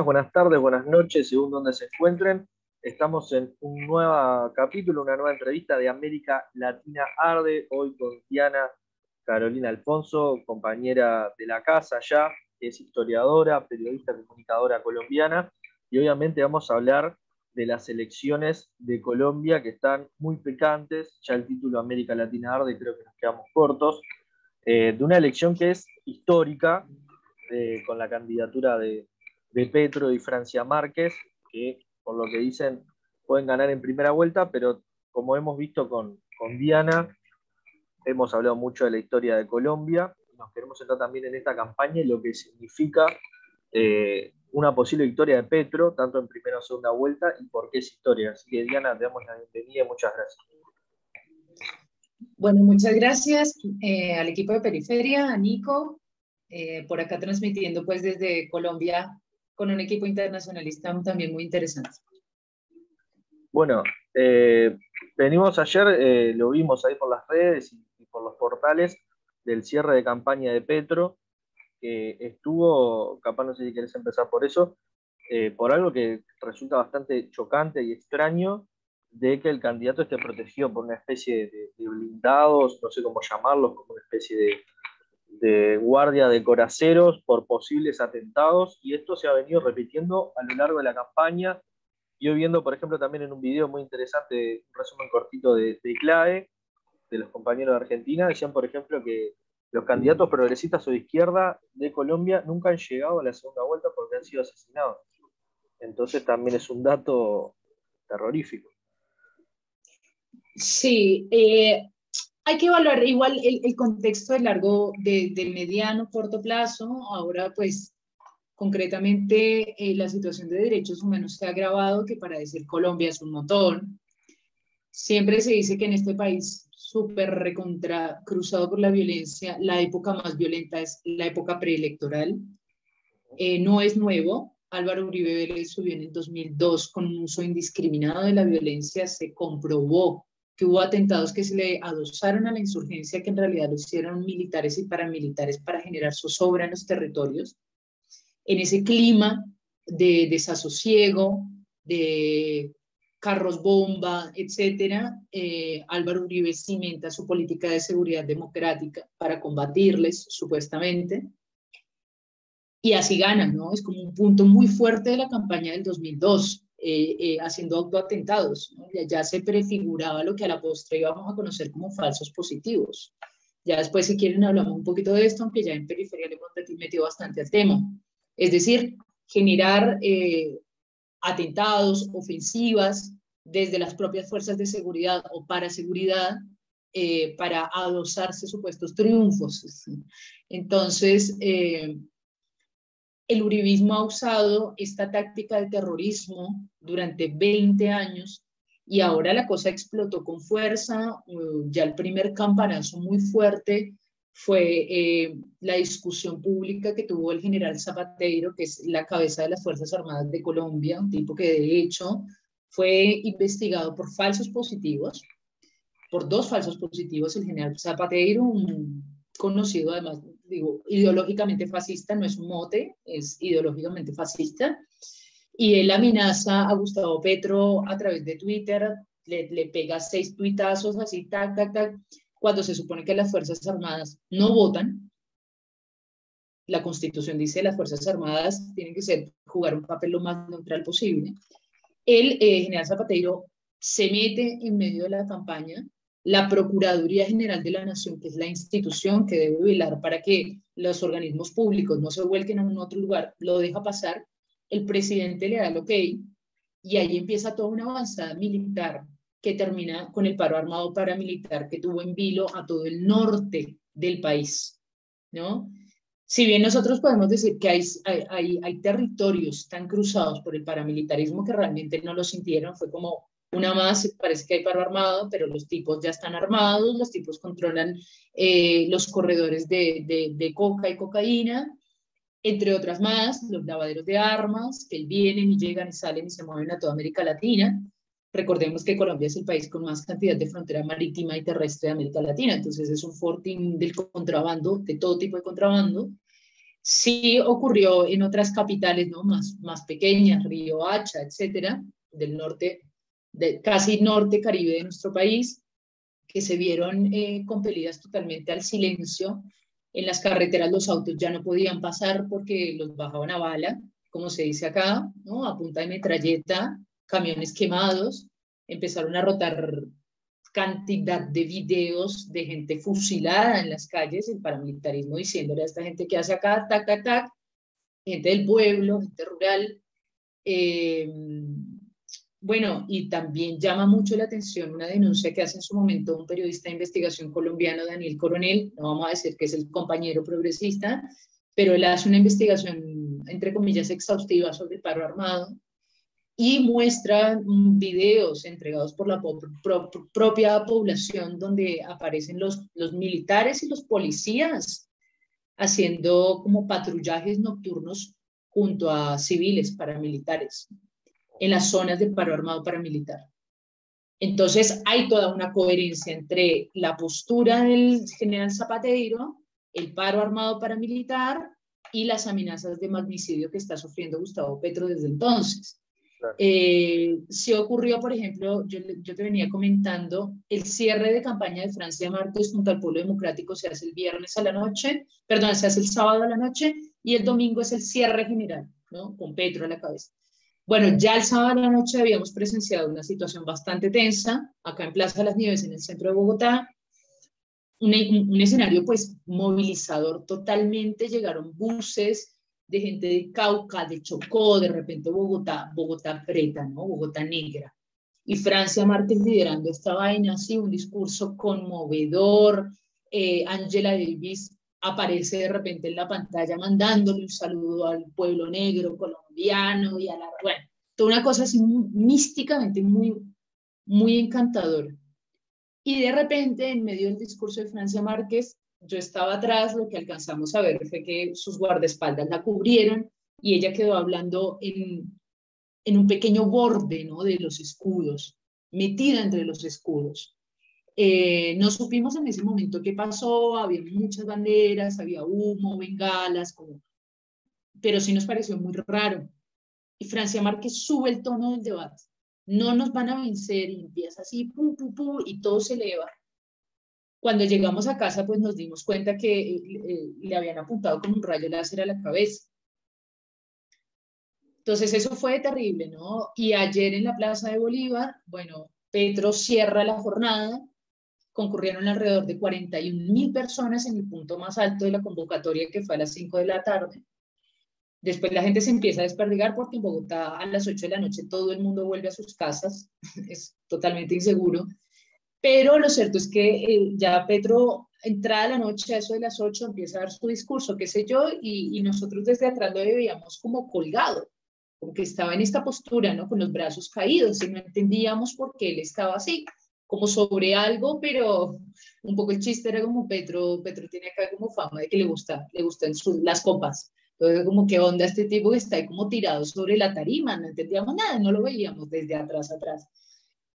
buenas tardes, buenas noches, según donde se encuentren. Estamos en un nuevo capítulo, una nueva entrevista de América Latina Arde, hoy con Diana Carolina Alfonso, compañera de la casa ya, que es historiadora, periodista, comunicadora colombiana, y obviamente vamos a hablar de las elecciones de Colombia que están muy picantes, ya el título América Latina Arde creo que nos quedamos cortos, eh, de una elección que es histórica, eh, con la candidatura de de Petro y Francia Márquez, que por lo que dicen pueden ganar en primera vuelta, pero como hemos visto con, con Diana, hemos hablado mucho de la historia de Colombia, nos queremos centrar también en esta campaña y lo que significa eh, una posible victoria de Petro, tanto en primera o segunda vuelta, y por qué es historia. Así que Diana, te damos la bienvenida y muchas gracias. Bueno, muchas gracias eh, al equipo de Periferia, a Nico, eh, por acá transmitiendo pues desde Colombia con un equipo internacionalista también muy interesante. Bueno, eh, venimos ayer, eh, lo vimos ahí por las redes y, por los portales del cierre de campaña de Petro, que estuvo, capaz no sé si querés empezar por eso, eh, por algo que resulta bastante chocante y extraño, de que el candidato esté protegido por una especie de blindados, no sé cómo llamarlos, como una especie de, de guardia de coraceros por posibles atentados y esto se ha venido repitiendo a lo largo de la campaña. Yo viendo, por ejemplo, también en un video muy interesante, un resumen cortito de, de de los compañeros de Argentina, decían, por ejemplo, que los candidatos progresistas o de izquierda de Colombia nunca han llegado a la segunda vuelta porque han sido asesinados. Entonces también es un dato terrorífico. Sí, eh, hay que evaluar igual el, contexto de largo, de, mediano, corto plazo. Ahora, pues, concretamente, eh, la situación de derechos humanos se ha agravado, que para decir Colombia es un montón. Siempre se dice que en este país súper recontra cruzado por la violencia, la época más violenta es la época preelectoral. Eh, no es nuevo. Álvaro Uribe Vélez subió en el 2002 con un uso indiscriminado de la violencia. Se comprobó que hubo atentados que se le adosaron a la insurgencia, que en realidad lo hicieron militares y paramilitares para generar zozobra en los territorios. En ese clima de desasosiego, de carros bomba, etcétera, eh, Álvaro Uribe cimenta su política de seguridad democrática para combatirles, supuestamente, y así ganan, ¿no? Es como un punto muy fuerte de la campaña del 2002. Eh, eh, haciendo autoatentados. Ya, se prefiguraba lo que a la postre íbamos a conocer como falsos positivos. Ya después, si quieren, hablamos un poquito de esto, aunque ya en periferia le hemos metido bastante al tema. Es decir, generar eh, atentados, ofensivas desde las propias fuerzas de seguridad o para seguridad para adosarse supuestos triunfos. Entonces, el uribismo ha usado esta táctica de terrorismo durante 20 años y ahora la cosa explotó con fuerza. Ya el primer campanazo muy fuerte fue eh, la discusión pública que tuvo el general Zapatero, que es la cabeza de las Fuerzas Armadas de Colombia, un tipo que de hecho fue investigado por falsos positivos, por dos falsos positivos, el general Zapatero, un conocido además digo, ideológicamente fascista, no es un mote, es ideológicamente fascista. Y él amenaza a Gustavo Petro a través de Twitter, le, le pega seis tuitazos así, tac, tac, tac, cuando se supone que las Fuerzas Armadas no votan. La Constitución dice las Fuerzas Armadas tienen que ser, jugar un papel lo más neutral posible. El eh, general Zapatero se mete en medio de la campaña, la Procuraduría General de la Nación, que es la institución que debe velar para que los organismos públicos no se vuelquen a un otro lugar, lo deja pasar, el presidente le da el ok y ahí empieza toda una avanzada militar que termina con el paro armado paramilitar que tuvo en vilo a todo el norte del país, ¿no? Si bien nosotros podemos decir que hay, hay, hay territorios tan cruzados por el paramilitarismo que realmente no lo sintieron, fue como una más, parece que hay paro armado, pero los tipos ya están armados, los tipos controlan eh, los corredores de, de, coca y cocaína, entre otras más, los lavaderos de armas, que vienen y llegan y salen y se mueven a toda América Latina. Recordemos que Colombia es el país con más cantidad de frontera marítima y terrestre de América Latina, entonces es un fortín del contrabando, de todo tipo de contrabando. Sí ocurrió en otras capitales ¿no? más, más pequeñas, Río Hacha, etcétera, del norte, de, casi norte caribe de nuestro país, que se vieron eh, compelidas totalmente al silencio. En las carreteras los autos ya no podían pasar porque los bajaban a bala, como se dice acá, ¿no? a punta de metralleta, camiones quemados, empezaron a rotar cantidad de videos de gente fusilada en las calles, el paramilitarismo diciéndole a esta gente que hace acá, tac, tac, tac, gente del pueblo, gente rural. Eh, bueno, y también llama mucho la atención una denuncia que hace en su momento un periodista de investigación colombiano, Daniel Coronel, no vamos a decir que es el compañero progresista, pero él hace una investigación, entre comillas, exhaustiva sobre el paro armado y muestra videos entregados por la propia población donde aparecen los, los militares y los policías haciendo como patrullajes nocturnos junto a civiles paramilitares en las zonas de paro armado paramilitar. Entonces hay toda una coherencia entre la postura del general Zapatero, el paro armado paramilitar y las amenazas de magnicidio que está sufriendo Gustavo Petro desde entonces. Eh, si ocurrió, por ejemplo, yo, yo, te venía comentando, el cierre de campaña de Francia Márquez junto al pueblo democrático se hace el viernes a la noche, perdón, se hace el sábado a la noche y el domingo es el cierre general, ¿no? Con Petro a la cabeza. Bueno, ya el sábado a la noche habíamos presenciado una situación bastante tensa acá en Plaza de las Nieves, en el centro de Bogotá, un, un escenario pues movilizador totalmente, llegaron buses, de gente de Cauca, de Chocó, de repente Bogotá, Bogotá preta, ¿no? Bogotá negra. Y Francia Márquez liderando esta vaina, así, un discurso conmovedor. Eh, Angela Davis aparece de repente en la pantalla mandándole un saludo al pueblo negro colombiano y a la... Bueno, toda una cosa así místicamente muy, muy encantadora. Y de repente, en medio del discurso de Francia Márquez, yo estaba atrás, lo que alcanzamos a ver fue que sus guardaespaldas la cubrieron y ella quedó hablando en, en un pequeño borde ¿no? de los escudos, metida entre los escudos. Eh, no supimos en ese momento qué pasó, había muchas banderas, había humo, bengalas, pero sí nos pareció muy raro. Y Francia Márquez sube el tono del debate. No nos van a vencer y empieza así, pum, pum, pum, y todo se eleva. Cuando llegamos a casa, pues nos dimos cuenta que eh, eh, le habían apuntado con un rayo láser a la cabeza. Entonces eso fue terrible, ¿no? Y ayer en la Plaza de Bolívar, bueno, Petro cierra la jornada, concurrieron alrededor de 41 mil personas en el punto más alto de la convocatoria que fue a las 5 de la tarde. Después la gente se empieza a desperdigar porque en Bogotá a las 8 de la noche todo el mundo vuelve a sus casas, es totalmente inseguro. Pero lo cierto es que eh, ya Petro, entrada la noche, a eso de las 8, empieza a dar su discurso, qué sé yo, y, nosotros desde atrás lo veíamos como colgado, como que estaba en esta postura, ¿no? Con los brazos caídos, y no entendíamos por qué él estaba así, como sobre algo, pero un poco el chiste era como Petro, Petro tiene acá como fama de que le gusta, le gustan las copas. Entonces, como, ¿qué onda este tipo que está ahí como tirado sobre la tarima? No entendíamos nada, no lo veíamos desde atrás atrás.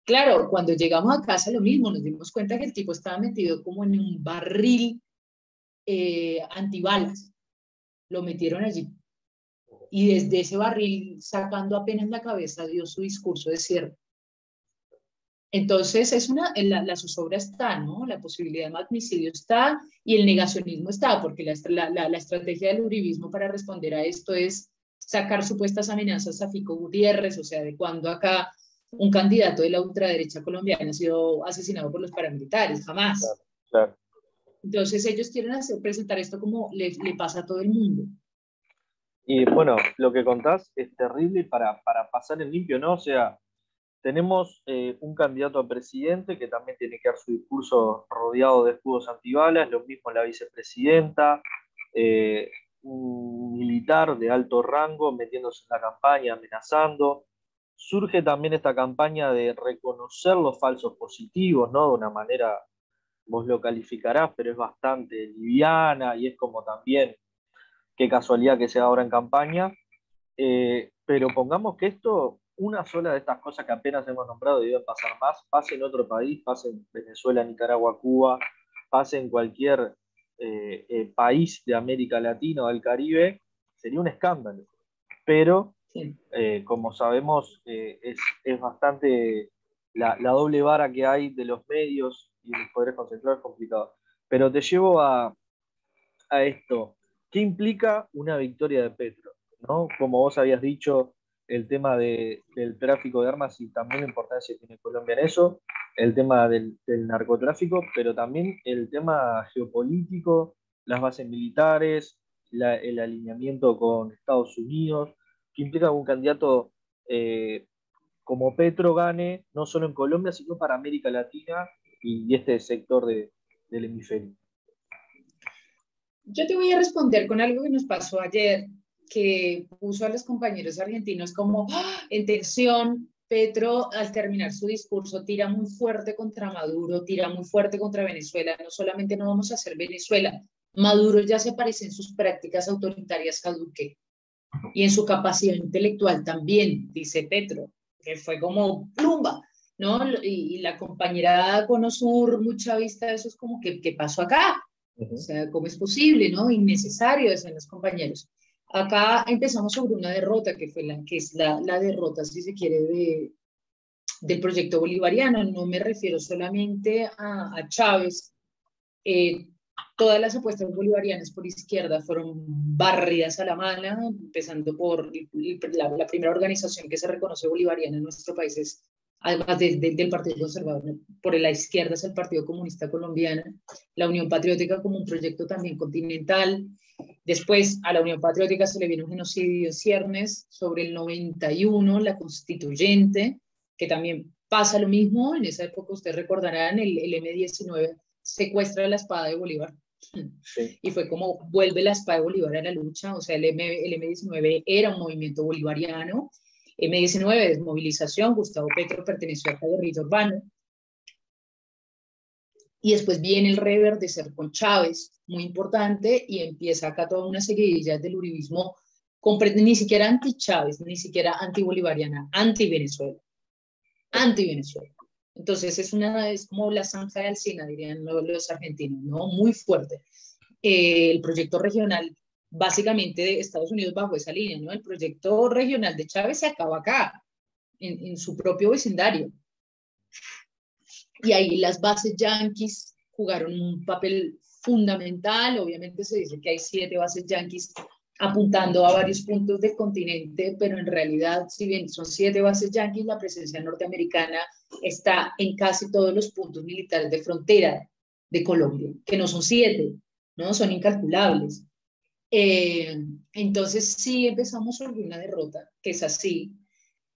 Claro, cuando llegamos a casa lo mismo, nos dimos cuenta que el tipo estaba metido como en un barril eh, antibalas. Lo metieron allí. Y desde ese barril, sacando apenas la cabeza, dio su discurso de cierre. Entonces, es una, la, la, zozobra está, ¿no? La posibilidad de magnicidio está y el negacionismo está, porque la, la, la, estrategia del uribismo para responder a esto es sacar supuestas amenazas a Fico Gutiérrez, o sea, de cuando acá un candidato de la ultraderecha colombiana ha sido asesinado por los paramilitares, jamás. Entonces ellos quieren hacer, presentar esto como le, le, pasa a todo el mundo. Y bueno, lo que contás es terrible para, para pasar en limpio, ¿no? O sea, tenemos eh, un candidato a presidente que también tiene que dar su discurso rodeado de escudos antibalas, lo mismo la vicepresidenta, eh, un militar de alto rango metiéndose en la campaña, amenazando surge también esta campaña de reconocer los falsos positivos, ¿no? De una manera, vos lo calificarás, pero es bastante liviana y es como también, qué casualidad que sea ahora en campaña. Eh, pero pongamos que esto, una sola de estas cosas que apenas hemos nombrado y deben pasar más, pase en otro país, pase en Venezuela, Nicaragua, Cuba, pase en cualquier eh, país de América Latina o del Caribe, sería un escándalo. Pero, como sabemos, es, es, bastante la, la, doble vara que hay de los medios y los poderes concentrados es complicado. Pero te llevo a, a esto. ¿Qué implica una victoria de Petro? ¿no? Como vos habías dicho, el tema del tráfico de armas y también la importancia que tiene Colombia en eso, el tema del, narcotráfico, pero también el tema geopolítico, las bases militares, el alineamiento con Estados Unidos, que implica que un candidato eh, como Petro gane no solo en Colombia, sino para América Latina y, este sector del hemisferio. Yo te voy a responder con algo que nos pasó ayer que puso a los compañeros argentinos como ¡ah! en tensión. Petro, al terminar su discurso, tira muy fuerte contra Maduro, tira muy fuerte contra Venezuela. No solamente no vamos a hacer Venezuela, Maduro ya se parece en sus prácticas autoritarias a Duque y en su capacidad intelectual también, dice Petro, que fue como plumba, ¿no? Y, la compañera Conosur, mucha vista de eso es como, que ¿qué pasó acá? O sea, ¿cómo es posible, no? Innecesario, decían los compañeros. Acá empezamos sobre una derrota que fue la que es la, la derrota, si se quiere, de, del proyecto bolivariano. No me refiero solamente a, a Chávez. Eh, todas las apuestas bolivarianas por izquierda fueron barridas a la mala, empezando por la, la primera organización que se reconoce bolivariana en nuestro país es además del Partido Conservador, por la izquierda es el Partido Comunista Colombiano, la Unión Patriótica como un proyecto también continental, Después a la Unión Patriótica se le vino un genocidio en ciernes sobre el 91, la constituyente, que también pasa lo mismo. En esa época ustedes recordarán, el, el M-19 secuestra la espada de Bolívar. Y fue como vuelve la espada de Bolívar a la lucha. O sea, el, M, el M-19 era un movimiento bolivariano. M-19 es movilización. Gustavo Petro perteneció a la guerrilla urbana y después viene el reverdecer con Chávez, muy importante, y empieza acá toda una seguidilla del uribismo, ni siquiera anti-Chávez, ni siquiera anti-bolivariana, anti-Venezuela, anti-Venezuela. Entonces es, una, es como la zanja de Alcina, dirían los argentinos, ¿no? Muy fuerte. Eh, el proyecto regional, básicamente de Estados Unidos bajo esa línea, ¿no? El proyecto regional de Chávez se acaba acá, en, en su propio vecindario y ahí las bases yanquis jugaron un papel fundamental. Obviamente se dice que hay siete bases yanquis apuntando a varios puntos del continente, pero en realidad, si bien son siete bases yanquis, la presencia norteamericana está en casi todos los puntos militares de frontera de Colombia, que no son siete, ¿no? Son incalculables. Eh, entonces sí empezamos sobre una derrota, que es así,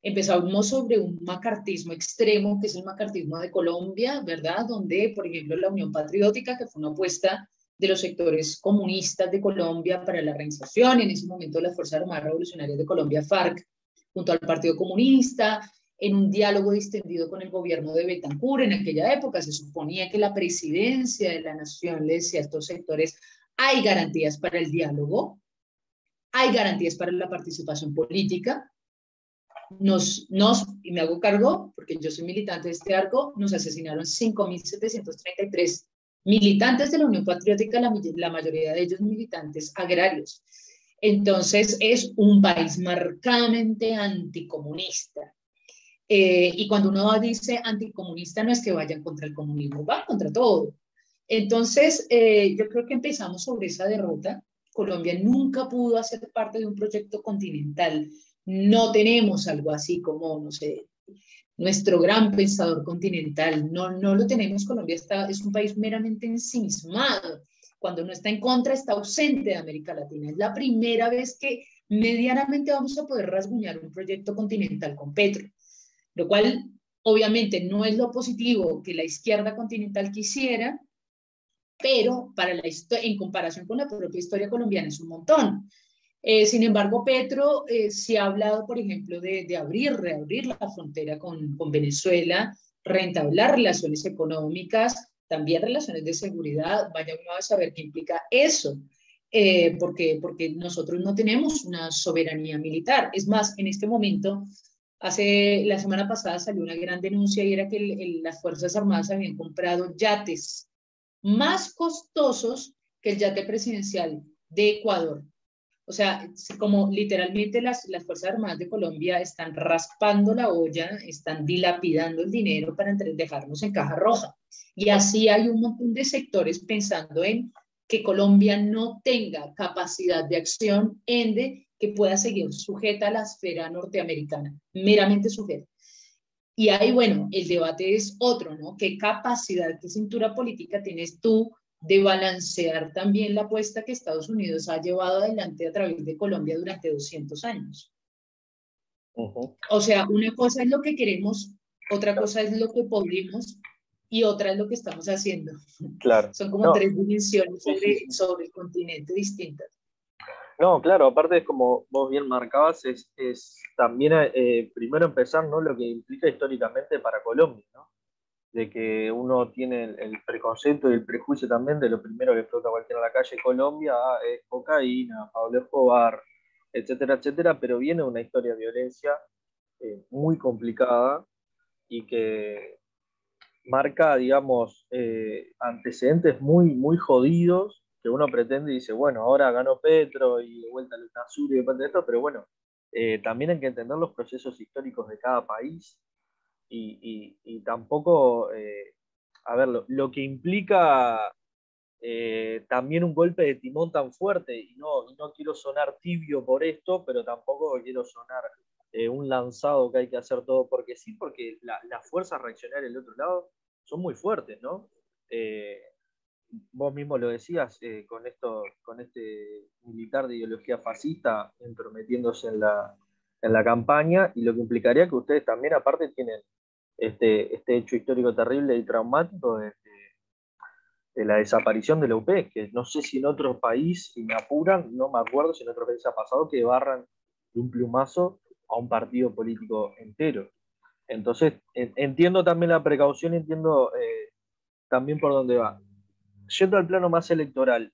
Empezamos sobre un macartismo extremo, que es el macartismo de Colombia, ¿verdad? Donde, por ejemplo, la Unión Patriótica, que fue una apuesta de los sectores comunistas de Colombia para la reinserción, en ese momento las Fuerzas Armadas Revolucionarias de Colombia, FARC, junto al Partido Comunista, en un diálogo distendido con el gobierno de Betancur. En aquella época se suponía que la presidencia de la nación le decía a estos sectores, hay garantías para el diálogo, hay garantías para la participación política, nos, nos, y me hago cargo, porque yo soy militante de este arco, nos asesinaron 5.733 militantes de la Unión Patriótica, la, mayoría de ellos militantes agrarios. Entonces es un país marcadamente anticomunista. Eh, y cuando uno dice anticomunista no es que vayan contra el comunismo, va contra todo. Entonces eh, yo creo que empezamos sobre esa derrota. Colombia nunca pudo hacer parte de un proyecto continental no tenemos algo así como, no sé, nuestro gran pensador continental, no, no lo tenemos. Colombia está, es un país meramente ensimismado. Cuando no está en contra, está ausente de América Latina. Es la primera vez que medianamente vamos a poder rasguñar un proyecto continental con Petro, lo cual obviamente no es lo positivo que la izquierda continental quisiera, pero para la en comparación con la propia historia colombiana es un montón. Eh, sin embargo, Petro eh, se ha hablado, por ejemplo, de, abrir, reabrir la frontera con, Venezuela, reentablar relaciones económicas, también relaciones de seguridad. Vaya uno a saber qué implica eso, eh, porque, porque nosotros no tenemos una soberanía militar. Es más, en este momento, hace la semana pasada salió una gran denuncia y era que las Fuerzas Armadas habían comprado yates más costosos que el yate presidencial de Ecuador. O sea, como literalmente las, las Fuerzas Armadas de Colombia están raspando la olla, están dilapidando el dinero para dejarnos en caja roja. Y así hay un montón de sectores pensando en que Colombia no tenga capacidad de acción, ende, que pueda seguir sujeta a la esfera norteamericana, meramente sujeta. Y ahí, bueno, el debate es otro, ¿no? ¿Qué capacidad, qué cintura política tienes tú de balancear también la apuesta que Estados Unidos ha llevado adelante a través de Colombia durante 200 años? O sea, una cosa es lo que queremos, otra cosa es lo que podemos y otra es lo que estamos haciendo. Claro. Son como tres dimensiones sobre, sobre el continente distintas. No, claro, aparte es como vos bien marcabas, es, es también eh, primero empezar ¿no? lo que implica históricamente para Colombia, ¿no? De que uno tiene el, preconcepto y el prejuicio también de lo primero que explota cualquiera en la calle Colombia ah, es cocaína, Pablo Escobar, etcétera, etcétera, pero viene una historia de violencia eh, muy complicada y que marca, digamos, eh, antecedentes muy, muy jodidos que uno pretende y dice, bueno, ahora ganó Petro y de vuelta el Sur y depende de esto, pero bueno, eh, también hay que entender los procesos históricos de cada país y, tampoco, eh, a ver, lo, que implica eh, también un golpe de timón tan fuerte, y no, no quiero sonar tibio por esto, pero tampoco quiero sonar un lanzado que hay que hacer todo porque sí, porque las fuerzas reaccionarias del otro lado son muy fuertes, ¿no? vos mismo lo decías, eh, con, esto, con este militar de ideología fascista entrometiéndose en la, en la campaña, y lo que implicaría que ustedes también, aparte, tienen este, este hecho histórico terrible y traumático de, la desaparición de la UP, que no sé si en otro país, si me apuran, no me acuerdo si en otro país ha pasado que barran de un plumazo a un partido político entero. Entonces, entiendo también la precaución, entiendo eh, también por dónde va yendo al plano más electoral,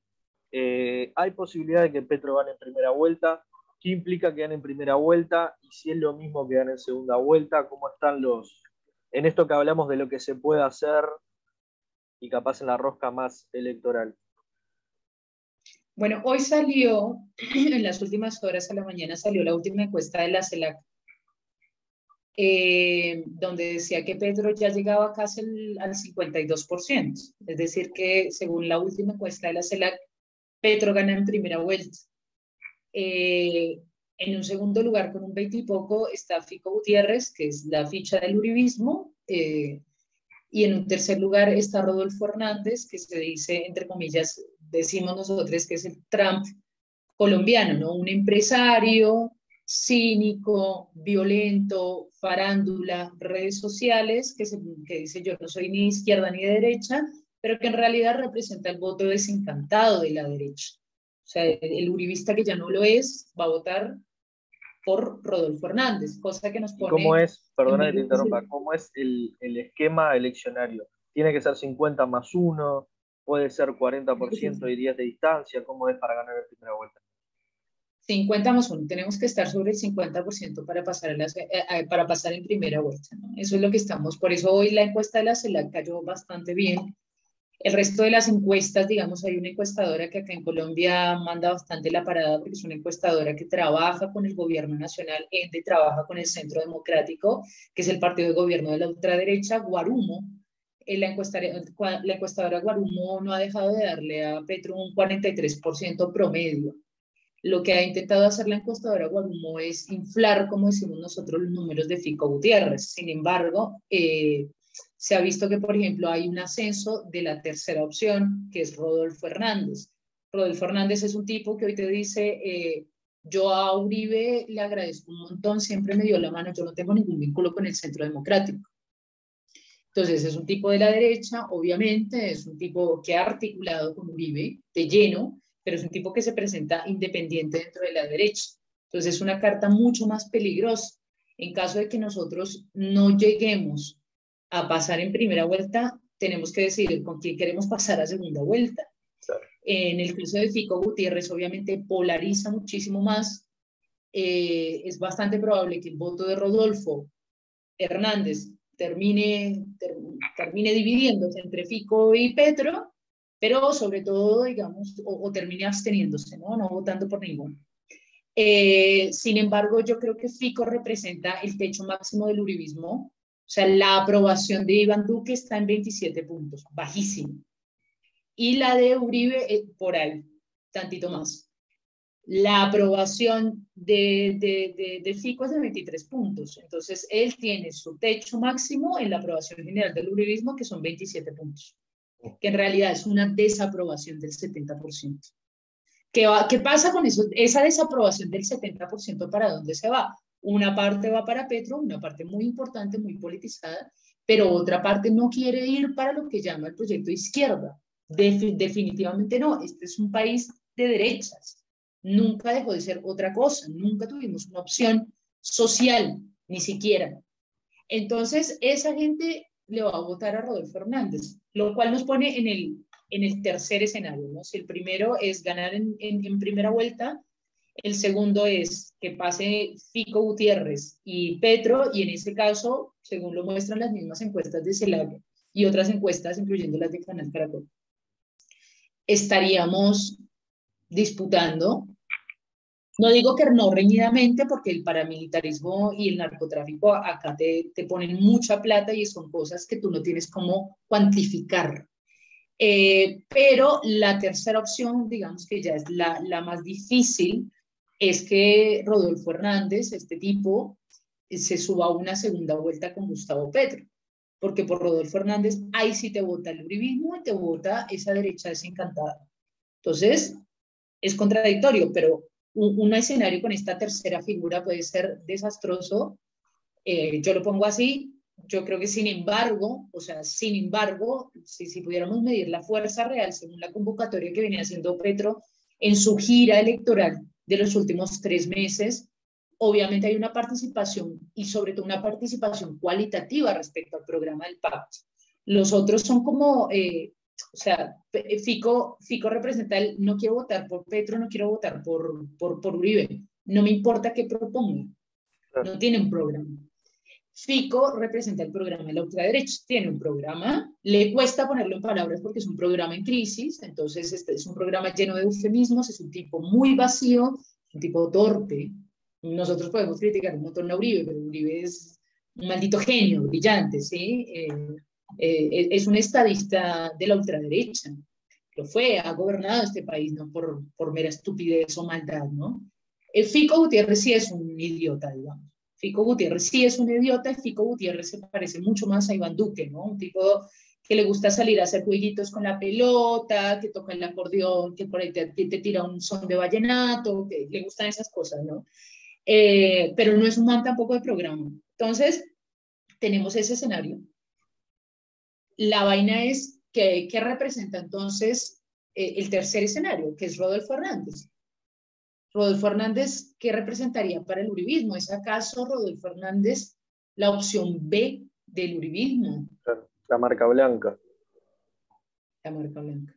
eh, ¿hay posibilidad de que Petro gane en primera vuelta? ¿Qué implica que gane en primera vuelta? Y si es lo mismo que gane en segunda vuelta, ¿cómo están los... En esto que hablamos de lo que se puede hacer y capaz en la rosca más electoral. Bueno, hoy salió, en las últimas horas a la mañana salió la última encuesta de la CELAC eh, donde decía que Petro ya llegaba casi al 52%. Es decir, que según la última encuesta de la CELAC, Petro gana en primera vuelta. Eh, en un segundo lugar, con un 20 y poco, está Fico Gutiérrez, que es la ficha del uribismo. Eh, y en un tercer lugar está Rodolfo Hernández, que se dice, entre comillas, decimos nosotros que es el Trump colombiano, ¿no? Un empresario cínico, violento, farándula, redes sociales, que, que dice yo no soy ni izquierda ni derecha, pero que en realidad representa el voto desencantado de la derecha. O sea, el uribista que ya no lo es va a votar por Rodolfo Hernández, cosa que nos pone... ¿Cómo es, perdona que te interrumpa, cómo es el, el, esquema eleccionario? ¿Tiene que ser 50 más 1? ¿Puede ser 40% de días de distancia? ¿Cómo es para ganar la primera vuelta? 50 más 1, tenemos que estar sobre el 50% para pasar, eh, eh, para pasar en primera vuelta. Eso es lo que estamos. Por eso hoy la encuesta de la CELAC cayó bastante bien. El resto de las encuestas, digamos, hay una encuestadora que acá en Colombia manda bastante la parada porque es una encuestadora que trabaja con el gobierno nacional, y trabaja con el Centro Democrático, que es el partido de gobierno de la ultraderecha, Guarumo. Eh, la, encuestadora, la encuestadora Guarumo no ha dejado de darle a Petro un 43% promedio lo que ha intentado hacer la encuestadora Guarumo es inflar, como decimos nosotros, los números de Fico Gutiérrez. Sin embargo, eh, se ha visto que, por ejemplo, hay un ascenso de la tercera opción, que es Rodolfo Hernández. Rodolfo Hernández es un tipo que hoy te dice, eh, yo a Uribe le agradezco un montón, siempre me dio la mano, yo no tengo ningún vínculo con el Centro Democrático. Entonces, es un tipo de la derecha, obviamente, es un tipo que ha articulado con Uribe de lleno, pero es un tipo que se presenta independiente dentro de la derecha. Entonces es una carta mucho más peligrosa. En caso de que nosotros no lleguemos a pasar en primera vuelta, tenemos que decidir con quién queremos pasar a segunda vuelta. En el caso de Fico Gutiérrez, obviamente polariza muchísimo más. Eh, es bastante probable que el voto de Rodolfo Hernández termine, termine dividiéndose entre Fico y Petro, pero sobre todo, digamos, o, termine absteniéndose, ¿no? No votando por ninguno. Eh, sin embargo, yo creo que Fico representa el techo máximo del uribismo. O sea, la aprobación de Iván Duque está en 27 puntos, bajísimo. Y la de Uribe, eh, por ahí, tantito más. La aprobación de, de, de, Fico es de 23 puntos. Entonces, él tiene su techo máximo en la aprobación general del uribismo, que son 27 puntos que en realidad es una desaprobación del 70%. ¿Qué, va, ¿Qué pasa con eso? Esa desaprobación del 70%, ¿para dónde se va? Una parte va para Petro, una parte muy importante, muy politizada, pero otra parte no quiere ir para lo que llama el proyecto de izquierda. definitivamente no. Este es un país de derechas. Nunca dejó de ser otra cosa. Nunca tuvimos una opción social, ni siquiera. Entonces, esa gente le va a votar a Rodolfo Hernández, lo cual nos pone en el, en el tercer escenario. ¿no? Si el primero es ganar en, en, primera vuelta, el segundo es que pase Fico Gutiérrez y Petro, y en ese caso, según lo muestran las mismas encuestas de CELAC y otras encuestas, incluyendo las de Canal Caracol, estaríamos disputando no digo que no reñidamente, porque el paramilitarismo y el narcotráfico acá te, te ponen mucha plata y son cosas que tú no tienes cómo cuantificar. Eh, pero la tercera opción, digamos que ya es la, la más difícil, es que Rodolfo Hernández, este tipo, se suba a una segunda vuelta con Gustavo Petro. Porque por Rodolfo Hernández, ahí sí te vota el uribismo y te vota esa derecha desencantada. Entonces, es contradictorio, pero un, escenario con esta tercera figura puede ser desastroso. Eh, yo lo pongo así. Yo creo que sin embargo, o sea, sin embargo, si, si pudiéramos medir la fuerza real según la convocatoria que venía haciendo Petro en su gira electoral de los últimos tres meses, obviamente hay una participación y sobre todo una participación cualitativa respecto al programa del pacto. Los otros son como eh, o sea, eh, Fico, Fico representa el no quiero votar por Petro, no quiero votar por, por, por Uribe, no me importa qué proponga, no tiene un programa. Fico representa el programa de la ultraderecha, tiene un programa, le cuesta ponerlo en palabras porque es un programa en crisis, entonces este es un programa lleno de eufemismos, es un tipo muy vacío, un tipo torpe. Nosotros podemos criticar un montón a Uribe, pero Uribe es un maldito genio, brillante, ¿sí? Eh, eh, es un estadista de la ultraderecha. Lo fue, ha gobernado este país, no por, por mera estupidez o maldad, ¿no? El Fico Gutiérrez sí es un idiota, digamos. Fico Gutiérrez sí es un idiota Fico Gutiérrez se parece mucho más a Iván Duque, ¿no? Un tipo que le gusta salir a hacer jueguitos con la pelota, que toca el acordeón, que por ahí te, tira un son de vallenato, que le gustan esas cosas, ¿no? Eh, pero no es un man tampoco de programa. Entonces, tenemos ese escenario la vaina es que, representa entonces eh, el tercer escenario, que es Rodolfo Hernández. Rodolfo Hernández, ¿qué representaría para el uribismo? ¿Es acaso Rodolfo Hernández la opción B del uribismo? La marca blanca. La marca blanca.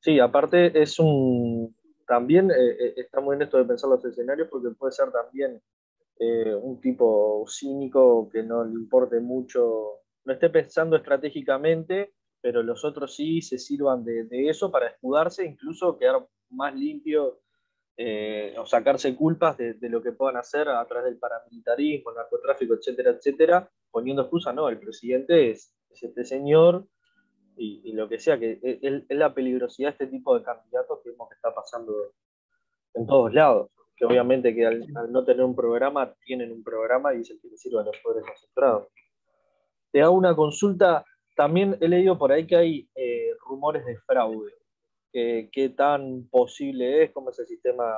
Sí, aparte es un... También eh, eh, está muy en esto de pensar los escenarios porque puede ser también un tipo cínico que no le importe mucho no esté pensando estratégicamente, pero los otros sí se sirvan de, eso para escudarse, incluso quedar más limpio eh, o sacarse culpas de, lo que puedan hacer a través del paramilitarismo, el narcotráfico, etcétera, etcétera, poniendo excusa, no, el presidente es, este señor y, lo que sea, que es, la peligrosidad de este tipo de candidatos que vemos que está pasando en todos lados, que obviamente que al, no tener un programa, tienen un programa y es el que les sirve a los poderes concentrados. Te hago una consulta. También he leído por ahí que hay eh, rumores de fraude. ¿Qué tan posible es? ¿Cómo es el sistema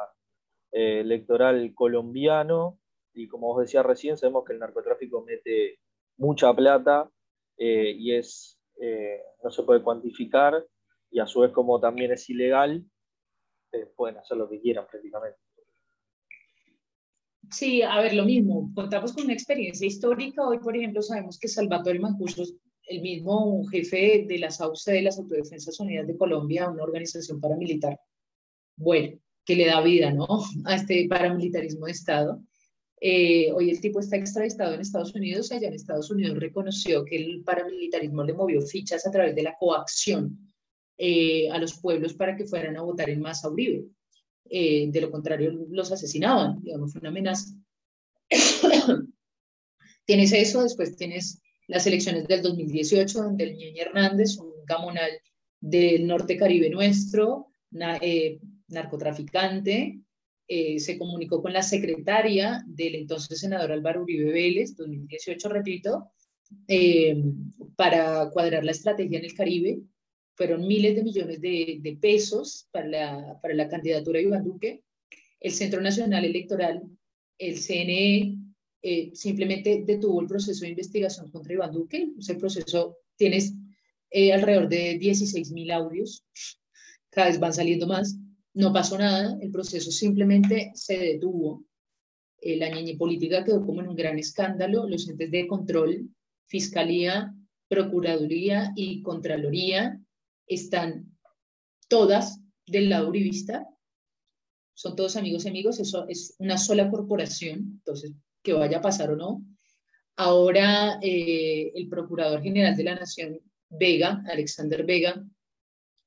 eh, electoral colombiano? Y como vos decías recién, sabemos que el narcotráfico mete mucha plata eh, y es, no se puede cuantificar y a su vez como también es ilegal, pueden hacer lo que quieran prácticamente. Sí, a ver, lo mismo. Contamos con una experiencia histórica. Hoy, por ejemplo, sabemos que Salvatore Mancuso, el mismo jefe de la SAUCE de las Autodefensas Unidas de Colombia, una organización paramilitar, bueno, que le da vida, ¿no? A este paramilitarismo de Estado. Eh, hoy el tipo está extraditado en Estados Unidos allá en Estados Unidos reconoció que el paramilitarismo le movió fichas a través de la coacción eh, a los pueblos para que fueran a votar en masa Uribe. Eh, de lo contrario, los asesinaban, digamos, fue una amenaza. tienes eso, después tienes las elecciones del 2018, donde el Ñeñe Hernández, un gamonal del norte caribe nuestro, eh, narcotraficante, eh, se comunicó con la secretaria del entonces senador Álvaro Uribe Vélez, 2018, repito, eh, para cuadrar la estrategia en el Caribe. Fueron miles de millones de, de pesos para la, para la candidatura de Iván Duque. El Centro Nacional Electoral, el CNE, eh, simplemente detuvo el proceso de investigación contra Iván Duque. Ese proceso tienes eh, alrededor de 16 mil audios, cada vez van saliendo más. No pasó nada, el proceso simplemente se detuvo. Eh, la ñeñe política quedó como en un gran escándalo. Los entes de control, Fiscalía, Procuraduría y Contraloría están todas del lado uribista. Son todos amigos y amigos, eso es una sola corporación. Entonces, que vaya a pasar o no. Ahora eh, el Procurador General de la Nación, Vega, Alexander Vega,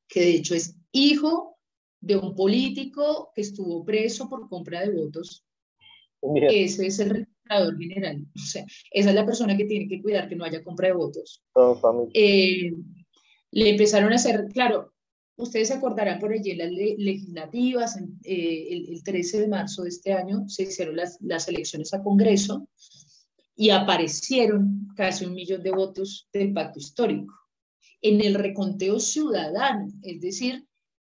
que de hecho es hijo de un político que estuvo preso por compra de votos. Ese es el Procurador General. O sea, esa es la persona que tiene que cuidar que no haya compra de votos. Eh, le empezaron a hacer, claro, Ustedes se acordarán por allí las legislativas, eh, el, 13 de marzo de este año se hicieron las, elecciones a Congreso y aparecieron casi un millón de votos del pacto histórico. En el reconteo ciudadano, es decir,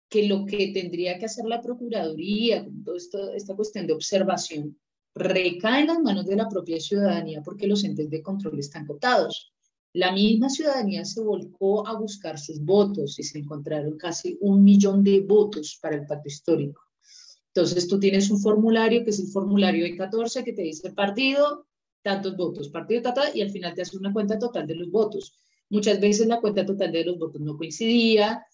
que lo que tendría que hacer la Procuraduría, con toda esta cuestión de observación, recae en las manos de la propia ciudadanía porque los entes de control están votados. La misma ciudadanía se volcó a buscar sus votos y se encontraron casi un millón de votos para el pacto histórico. Entonces tú tienes un formulario que es el formulario de 14 que te dice partido, tantos votos, partido, tata, y al final te hace una cuenta total de los votos. Muchas veces la cuenta total de los votos no coincidía,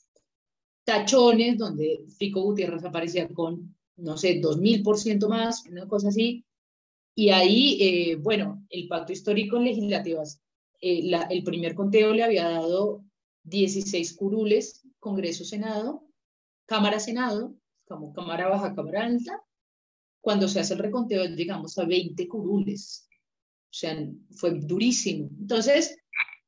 tachones donde Fico Gutiérrez aparecía con, no sé, 2000% más, una cosa así. Y ahí, eh, bueno, el pacto histórico en legislativas eh, el primer conteo le había dado 16 curules, Congreso Senado, Cámara Senado, como Cámara Baja, Cámara Alta. Cuando se hace el reconteo llegamos a 20 curules. O sea, fue durísimo. Entonces,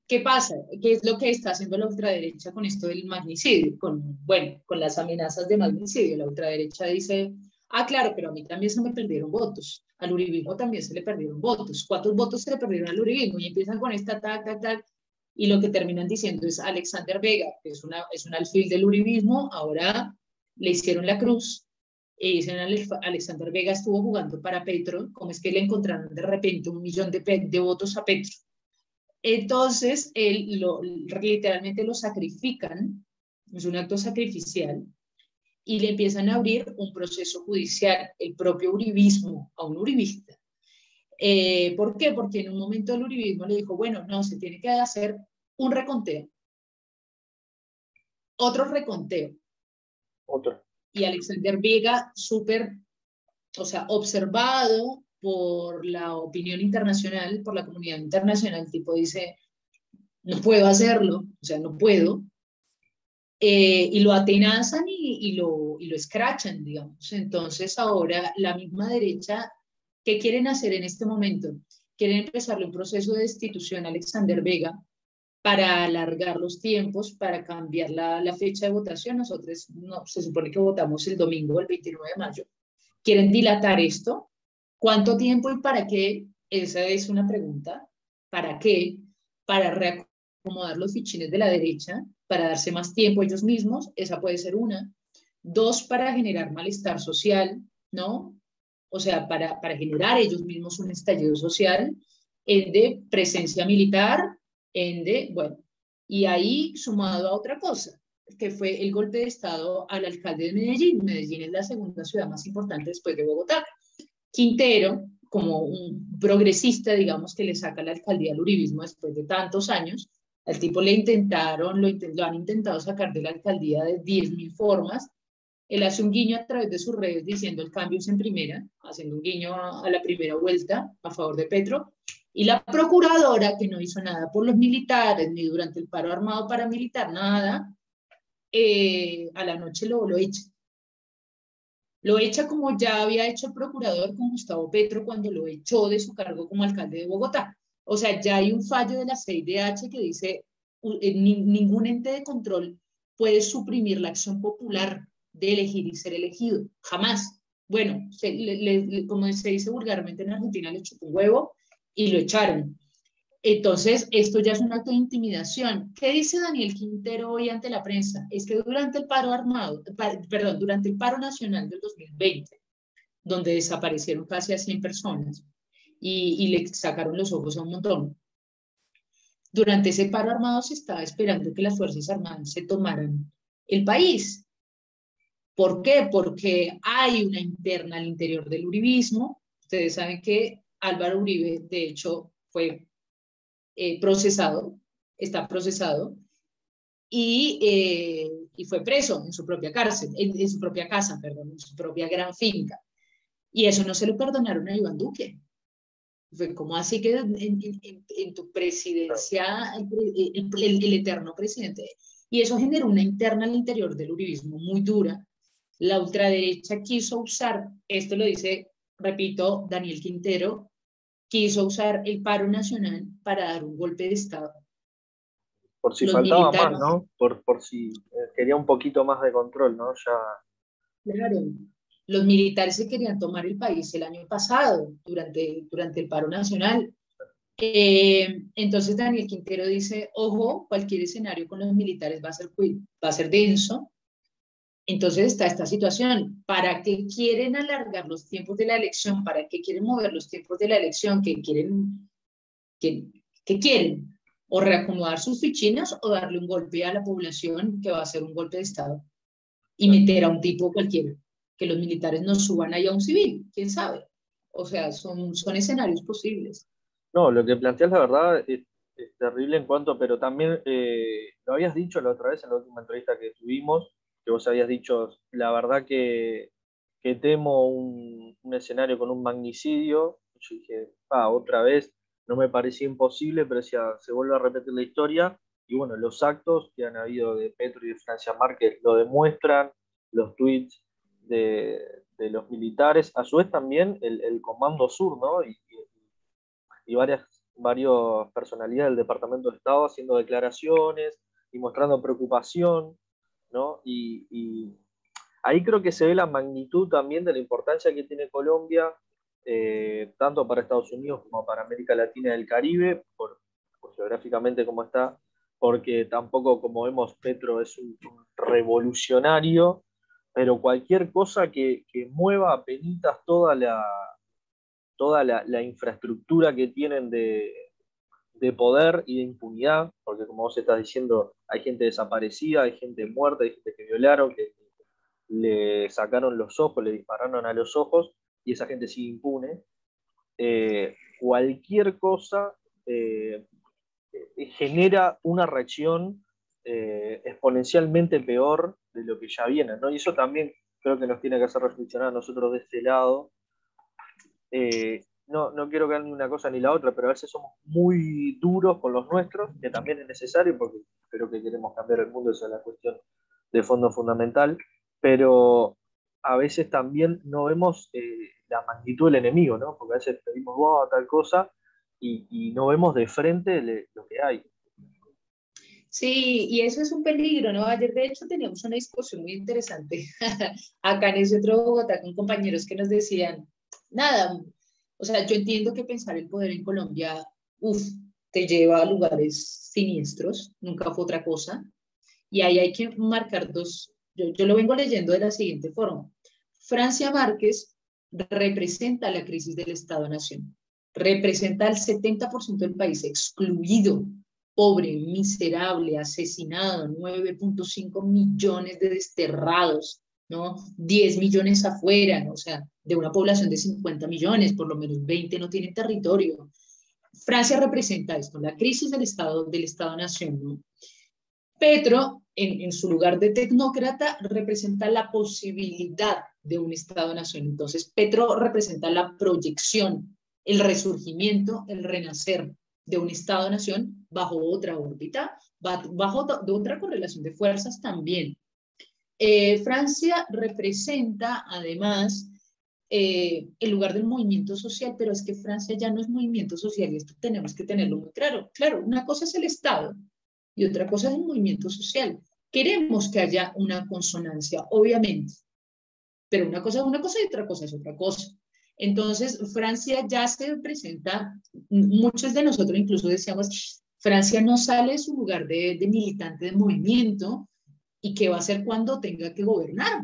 ¿qué pasa? ¿Qué es lo que está haciendo la ultraderecha con esto del magnicidio? Con, bueno, con las amenazas de magnicidio. La ultraderecha dice, ah, claro, pero a mí también se me perdieron votos al uribismo también se le perdieron votos. ¿Cuántos votos se le perdieron al uribismo? Y empiezan con esta, tal, tal, tal. Y lo que terminan diciendo es Alexander Vega, que es, una, es un alfil del uribismo, ahora le hicieron la cruz. Y dicen, Alexander Vega estuvo jugando para Petro, ¿cómo es que le encontraron de repente un millón de, de votos a Petro? Entonces, él lo, literalmente lo sacrifican, es un acto sacrificial, y le empiezan a abrir un proceso judicial, el propio uribismo, a un uribista. Eh, ¿Por qué? Porque en un momento el uribismo le dijo, bueno, no, se tiene que hacer un reconteo. Otro reconteo. Otro. Y Alexander Vega, súper, o sea, observado por la opinión internacional, por la comunidad internacional, tipo dice, no puedo hacerlo, o sea, no puedo, eh, y lo atenazan y, lo, y lo escrachan, digamos. Entonces ahora la misma derecha, ¿qué quieren hacer en este momento? Quieren empezarle un proceso de destitución a Alexander Vega para alargar los tiempos, para cambiar la, la fecha de votación. Nosotros no, se supone que votamos el domingo, el 29 de mayo. Quieren dilatar esto. ¿Cuánto tiempo y para qué? Esa es una pregunta. ¿Para qué? Para reacomodar los fichines de la derecha para darse más tiempo ellos mismos, esa puede ser una. Dos, para generar malestar social, ¿no? O sea, para, para generar ellos mismos un estallido social, en de presencia militar, en de, bueno, y ahí sumado a otra cosa, que fue el golpe de Estado al alcalde de Medellín. Medellín es la segunda ciudad más importante después de Bogotá. Quintero, como un progresista, digamos, que le saca la alcaldía al uribismo después de tantos años, al tipo le intentaron, lo, lo han intentado sacar de la alcaldía de 10.000 formas. Él hace un guiño a través de sus redes diciendo el cambio es en primera, haciendo un guiño a, la primera vuelta a favor de Petro. Y la procuradora, que no hizo nada por los militares, ni durante el paro armado paramilitar, nada, eh, a la noche lo, lo echa. Lo echa como ya había hecho el procurador con Gustavo Petro cuando lo echó de su cargo como alcalde de Bogotá. O sea, ya hay un fallo de la CIDH que dice eh, ningún ente de control puede suprimir la acción popular de elegir y ser elegido. Jamás. Bueno, como se dice vulgarmente en Argentina, le chupó un huevo y lo echaron. Entonces, esto ya es un acto de intimidación. ¿Qué dice Daniel Quintero hoy ante la prensa? Es que durante el paro armado, perdón, durante el paro nacional del 2020, donde desaparecieron casi a 100 personas y, y le sacaron los ojos a un montón, durante ese paro armado se estaba esperando que las Fuerzas Armadas se tomaran el país. ¿Por qué? Porque hay una interna al interior del uribismo. Ustedes saben que Álvaro Uribe, de hecho, fue eh, procesado, está procesado, y, eh, y, fue preso en su propia cárcel, en, su propia casa, perdón, en su propia gran finca. Y eso no se lo perdonaron a Iván Duque. Como así que en, tu presidencia, el, el, eterno presidente. Y eso generó una interna al interior del uribismo muy dura. La ultraderecha quiso usar, esto lo dice, repito, Daniel Quintero, quiso usar el paro nacional para dar un golpe de Estado. Por si faltaba más, ¿no? Por, por si eh, quería un poquito más de control, ¿no? Ya... Claro, los militares se querían tomar el país el año pasado, durante, durante el paro nacional. Eh, entonces Daniel Quintero dice, ojo, cualquier escenario con los militares va a ser, va a ser denso, entonces está esta situación. ¿Para qué quieren alargar los tiempos de la elección? ¿Para qué quieren mover los tiempos de la elección? ¿Qué quieren? ¿Qué, quieren? ¿O reacomodar sus fichinas o darle un golpe a la población que va a ser un golpe de Estado? Y meter a un tipo cualquiera. Que los militares no suban ahí a un civil, quién sabe. O sea, son, son escenarios posibles. No, lo que planteas, la verdad, es, terrible en cuanto, pero también eh, lo habías dicho la otra vez en la última entrevista que tuvimos, que vos habías dicho, la verdad que, que temo un, un, escenario con un magnicidio. Yo dije, ah, otra vez, no me parecía imposible, pero decía, se vuelve a repetir la historia. Y bueno, los actos que han habido de Petro y de Francia Márquez lo demuestran, los tweets de, los militares, a su vez también el, el Comando Sur, ¿no? Y, y, varias, varias personalidades del Departamento de Estado haciendo declaraciones y mostrando preocupación y, ahí creo que se ve la magnitud también de la importancia que tiene Colombia, eh, tanto para Estados Unidos como para América Latina y el Caribe, por, geográficamente como está, porque tampoco, como vemos, Petro es un, revolucionario, pero cualquier cosa que, mueva a penitas toda la, toda la infraestructura que tienen de, de poder y de impunidad, porque como vos estás diciendo, hay gente desaparecida, hay gente muerta, hay gente que violaron, que le sacaron los ojos, le dispararon a los ojos y esa gente sigue impune. Eh, cualquier cosa eh, genera una reacción eh, exponencialmente peor de lo que ya viene, ¿no? Y eso también creo que nos tiene que hacer reflexionar a nosotros de este lado no, no quiero que ni una cosa ni la otra, pero a veces somos muy duros con los nuestros, que también es necesario, porque creo que queremos cambiar el mundo, esa es la cuestión de fondo fundamental, pero a veces también no vemos eh, la magnitud del enemigo, ¿no? Porque a veces pedimos, wow, tal cosa, y, no vemos de frente lo que hay. Sí, y eso es un peligro, ¿no? Ayer de hecho teníamos una discusión muy interesante acá en el centro de Bogotá con compañeros que nos decían, nada, o sea, yo entiendo que pensar el poder en Colombia, uff, te lleva a lugares siniestros, nunca fue otra cosa. Y ahí hay que marcar dos, yo, yo lo vengo leyendo de la siguiente forma. Francia Márquez representa la crisis del Estado-Nación, representa al 70% del país excluido, pobre, miserable, asesinado, 9.5 millones de desterrados, ¿no? 10 millones afuera, ¿no? o sea, de una población de 50 millones, por lo menos 20 no tienen territorio. Francia representa esto, la crisis del Estado, del Estado-Nación. Petro, en, en, su lugar de tecnócrata, representa la posibilidad de un Estado-Nación. Entonces, Petro representa la proyección, el resurgimiento, el renacer de un Estado-Nación bajo otra órbita, bajo de otra correlación de fuerzas también, Eh, Francia representa además eh, el lugar del movimiento social, pero es que Francia ya no es movimiento social y esto tenemos que tenerlo muy claro. Claro, una cosa es el Estado y otra cosa es el movimiento social. Queremos que haya una consonancia, obviamente, pero una cosa es una cosa y otra cosa es otra cosa. Entonces, Francia ya se presenta, muchos de nosotros incluso decíamos, Francia no sale de su lugar de, militante de movimiento y qué va a hacer cuando tenga que gobernar,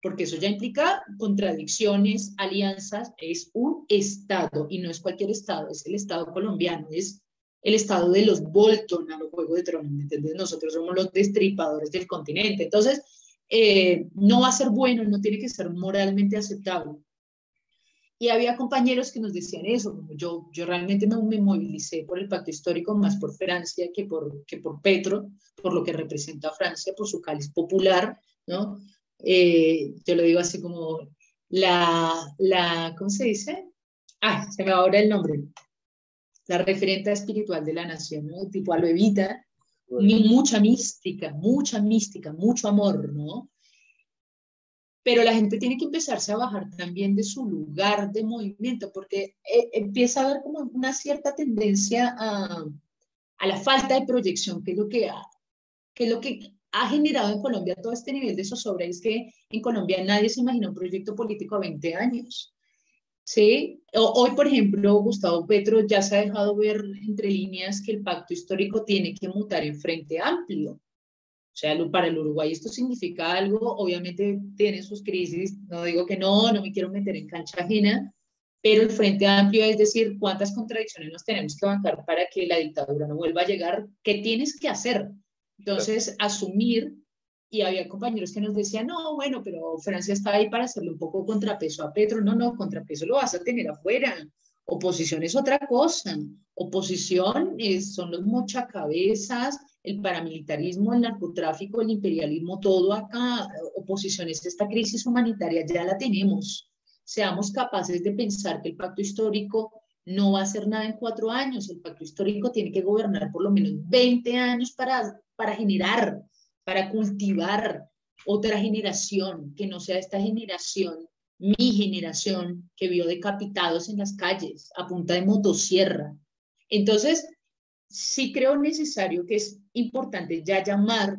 porque eso ya implica contradicciones, alianzas, es un Estado y no es cualquier Estado, es el Estado colombiano, es el Estado de los Bolton a los Juegos de Tronos, ¿entendés? Nosotros somos los destripadores del continente, entonces eh, no va a ser bueno, no tiene que ser moralmente aceptable. Y había compañeros que nos decían eso, como yo, yo realmente no me movilicé por el pacto histórico más por Francia que por, que por Petro, por lo que representa a Francia, por su cáliz popular, ¿no? Eh, yo lo digo así como la, la, ¿cómo se dice? Ah, se me va ahora el nombre. La referente espiritual de la nación, ¿no? Tipo Aloevita, mucha mística, mucha mística, mucho amor, ¿no? Pero la gente tiene que empezarse a bajar también de su lugar de movimiento, porque eh, empieza a haber como una cierta tendencia a, la falta de proyección, que es lo que ha, generado en Colombia todo este nivel de zozobra, es que en Colombia nadie se imagina un proyecto político a 20 años. ¿Sí? Hoy, por ejemplo, Gustavo Petro ya se ha dejado ver entre líneas que el pacto histórico tiene que mutar en frente amplio. O sea, para el Uruguay esto significa algo, obviamente tiene sus crisis, no digo que no, no me quiero meter en cancha ajena, pero el Frente Amplio es decir, cuántas contradicciones nos tenemos que bancar para que la dictadura no vuelva a llegar, ¿qué tienes que hacer? Entonces, asumir, y había compañeros que nos decían, no, bueno, pero Francia está ahí para hacerle un poco contrapeso a Petro, no, no, contrapeso lo vas a tener afuera, oposición es otra cosa, oposición es, son los mochacabezas, el paramilitarismo, el narcotráfico, el imperialismo, todo acá, oposiciones a esta crisis humanitaria, ya la tenemos. Seamos capaces de pensar que el pacto histórico no va a hacer nada en cuatro años, el pacto histórico tiene que gobernar por lo menos 20 años para, para generar, para cultivar otra generación, que no sea esta generación, mi generación, que vio decapitados en las calles a punta de motosierra. Entonces, sí creo necesario que es importante ya llamar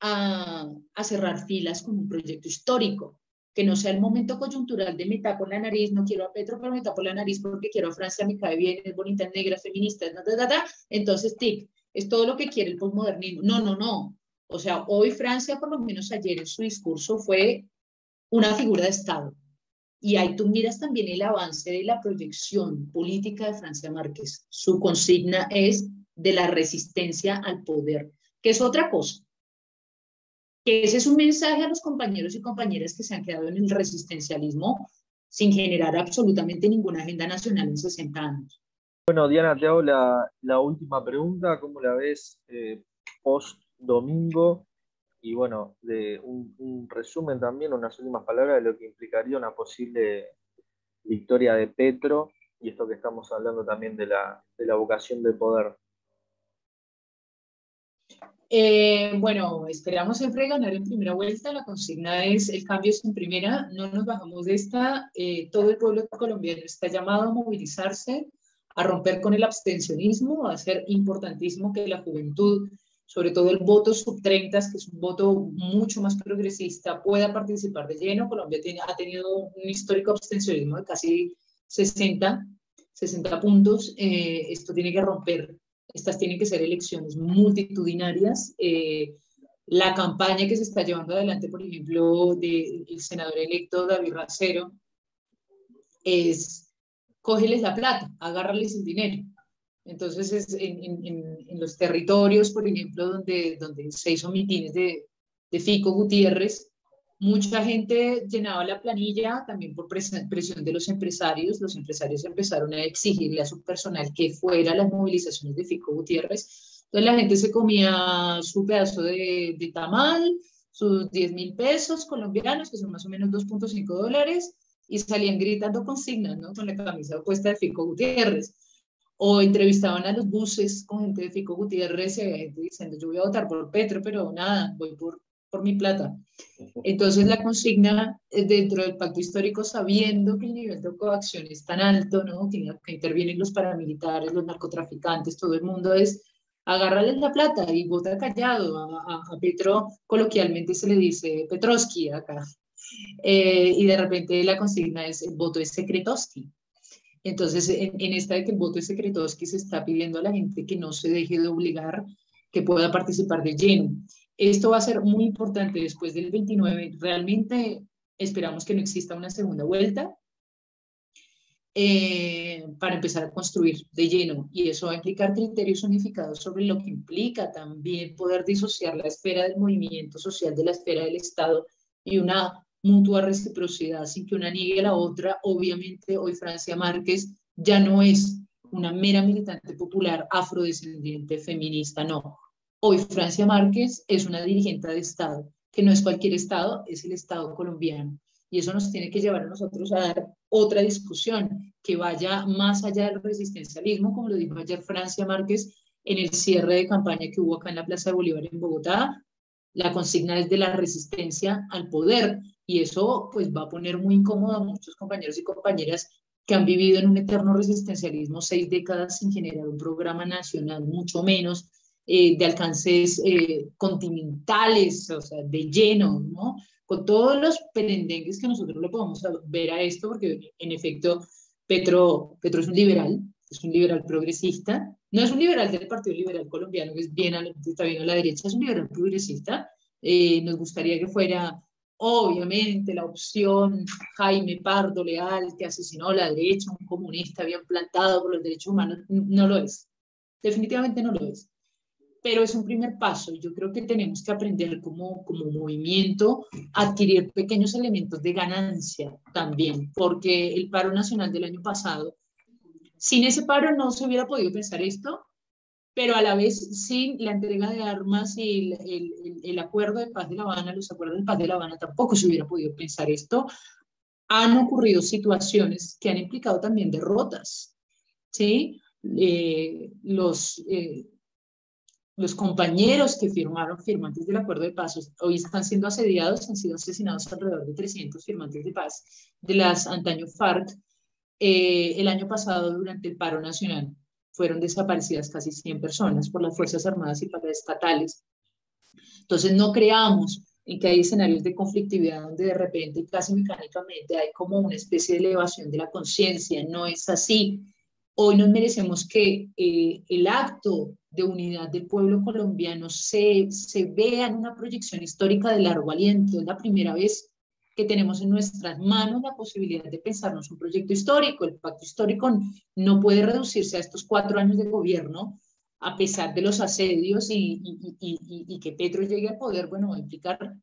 a, cerrar filas con un proyecto histórico, que no sea el momento coyuntural de me tapo la nariz, no quiero a Petro, pero me tapo la nariz porque quiero a Francia, me cae bien, es bonita, es negra, feminista, entonces tic, es todo lo que quiere el postmodernismo. No, no, no. O sea, hoy Francia, por lo menos ayer en su discurso, fue una figura de Estado. Y ahí tú miras también el avance de la proyección política de Francia Márquez. Su consigna es de la resistencia al poder, que es otra cosa. Que ese es un mensaje a los compañeros y compañeras que se han quedado en el resistencialismo sin generar absolutamente ninguna agenda nacional en 60 años. Bueno, Diana, te hago la, la última pregunta. ¿Cómo la ves eh, post domingo? Y bueno, de un, resumen también, unas últimas palabras de lo que implicaría una posible victoria de Petro y esto que estamos hablando también de la, de la vocación de poder. Eh, bueno, esperamos siempre ganar en primera vuelta. La consigna es el cambio es en primera. No nos bajamos de esta. Eh, todo el pueblo colombiano está llamado a movilizarse, a romper con el abstencionismo, a ser importantísimo que la juventud sobre todo el voto sub-30, que es un voto mucho más progresista, pueda participar de lleno. Colombia tiene, ha tenido un histórico abstencionismo de casi 60, 60 puntos. Eh, esto tiene que romper, estas tienen que ser elecciones multitudinarias. Eh, la campaña que se está llevando adelante, por ejemplo, del senador electo David Racero, es cógeles la plata, agárrales el dinero. Entonces, es en, en, los territorios, por ejemplo, donde, donde se hizo mitines de, de Fico Gutiérrez, mucha gente llenaba la planilla también por presión de los empresarios. Los empresarios empezaron a exigirle a su personal que fuera las movilizaciones de Fico Gutiérrez. Entonces la gente se comía su pedazo de, de tamal, sus 10 mil pesos colombianos, que son más o menos 2.5 dólares, y salían gritando consignas, ¿no? Con la camisa puesta de Fico Gutiérrez o entrevistaban a los buses con gente de Fico Gutiérrez, gente diciendo, yo voy a votar por Petro, pero nada, voy por por mi plata. Entonces la consigna eh, dentro del pacto histórico, sabiendo que el nivel de coacción es tan alto, ¿no? que, que intervienen los paramilitares, los narcotraficantes, todo el mundo es agárrales la plata y vota callado. A, a, Petro coloquialmente se le dice Petrovsky acá. Eh, y de repente la consigna es el voto es secretoski. Entonces, en, en, esta de que el voto es secretoski se está pidiendo a la gente que no se deje de obligar, que pueda participar de lleno. Esto va a ser muy importante después del 29. Realmente esperamos que no exista una segunda vuelta eh, para empezar a construir de lleno. Y eso va a implicar criterios unificados sobre lo que implica también poder disociar la esfera del movimiento social de la esfera del Estado y una mutua reciprocidad sin que una niegue a la otra. Obviamente hoy Francia Márquez ya no es una mera militante popular afrodescendiente feminista, no. Hoy Francia Márquez es una dirigente de Estado, que no es cualquier Estado, es el Estado colombiano. Y eso nos tiene que llevar a nosotros a dar otra discusión que vaya más allá del resistencialismo, como lo dijo ayer Francia Márquez en el cierre de campaña que hubo acá en la Plaza de Bolívar en Bogotá. La consigna es de la resistencia al poder y eso pues va a poner muy incómodo a muchos compañeros y compañeras que han vivido en un eterno resistencialismo seis décadas sin generar un programa nacional, mucho menos eh, de alcances eh, continentales, o sea, de lleno, ¿no? Con todos los perendengues que nosotros le podemos ver a esto, porque en efecto Petro, Petro es un liberal, es un liberal progresista, no es un liberal del Partido Liberal Colombiano, que es bien está bien a la derecha, es un liberal progresista. Eh, nos gustaría que fuera, obviamente, la opción Jaime Pardo Leal, que asesinó a la derecha, un comunista bien plantado por los derechos humanos, no lo es. Definitivamente no lo es pero es un primer paso. Yo creo que tenemos que aprender como, como movimiento a adquirir pequeños elementos de ganancia también, porque el paro nacional del año pasado, sin ese paro no se hubiera podido pensar esto, pero a la vez sin la entrega de armas y el, acuerdo de paz de La Habana, los acuerdos de paz de La Habana, tampoco se hubiera podido pensar esto. Han ocurrido situaciones que han implicado también derrotas, ¿sí? Eh, los, eh, los compañeros que firmaron firmantes del acuerdo de paz hoy están siendo asediados, han sido asesinados alrededor de 300 firmantes de paz de las antaño FARC. Eh, el año pasado, durante el paro nacional, fueron desaparecidas casi 100 personas por las Fuerzas Armadas y paraestatales. Entonces, no creamos en que hay escenarios de conflictividad donde de repente, casi mecánicamente, hay como una especie de elevación de la conciencia. No es así. Hoy nos merecemos que eh, el acto de unidad del pueblo colombiano se, se vea en una proyección histórica de largo aliento. Es la primera vez que tenemos en nuestras manos la posibilidad de pensarnos un proyecto histórico. El pacto histórico no puede reducirse a estos cuatro años de gobierno, a pesar de los asedios y, y, y, y que Petro llegue al poder, bueno, va a implicar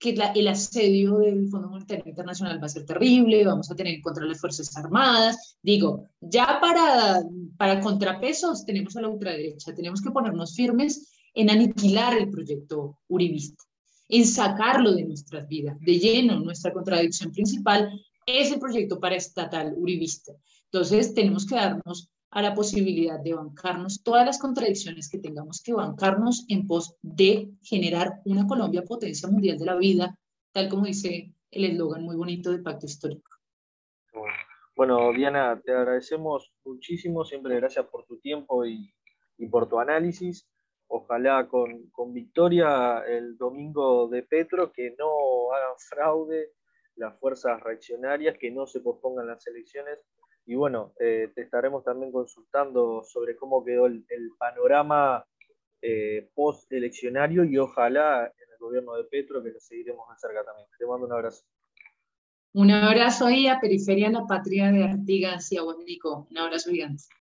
que el asedio del Fondo Monetario Internacional va a ser terrible, vamos a tener en contra las Fuerzas Armadas. Digo, ya para, para contrapesos tenemos a la ultraderecha, tenemos que ponernos firmes en aniquilar el proyecto uribista, en sacarlo de nuestras vidas, de lleno. Nuestra contradicción principal es el proyecto paraestatal uribista. Entonces, tenemos que darnos a la posibilidad de bancarnos todas las contradicciones que tengamos que bancarnos en pos de generar una Colombia potencia mundial de la vida, tal como dice el eslogan muy bonito del Pacto Histórico. Bueno, Diana, te agradecemos muchísimo, siempre gracias por tu tiempo y, y por tu análisis. Ojalá con, con, victoria el domingo de Petro, que no hagan fraude las fuerzas reaccionarias, que no se pospongan las elecciones y bueno, eh, te estaremos también consultando sobre cómo quedó el, panorama eh, post-eleccionario y ojalá en el gobierno de Petro, que lo seguiremos de cerca también. Te mando un abrazo. Un abrazo ahí a Periferia La Patria de Artigas y a Un abrazo gigante.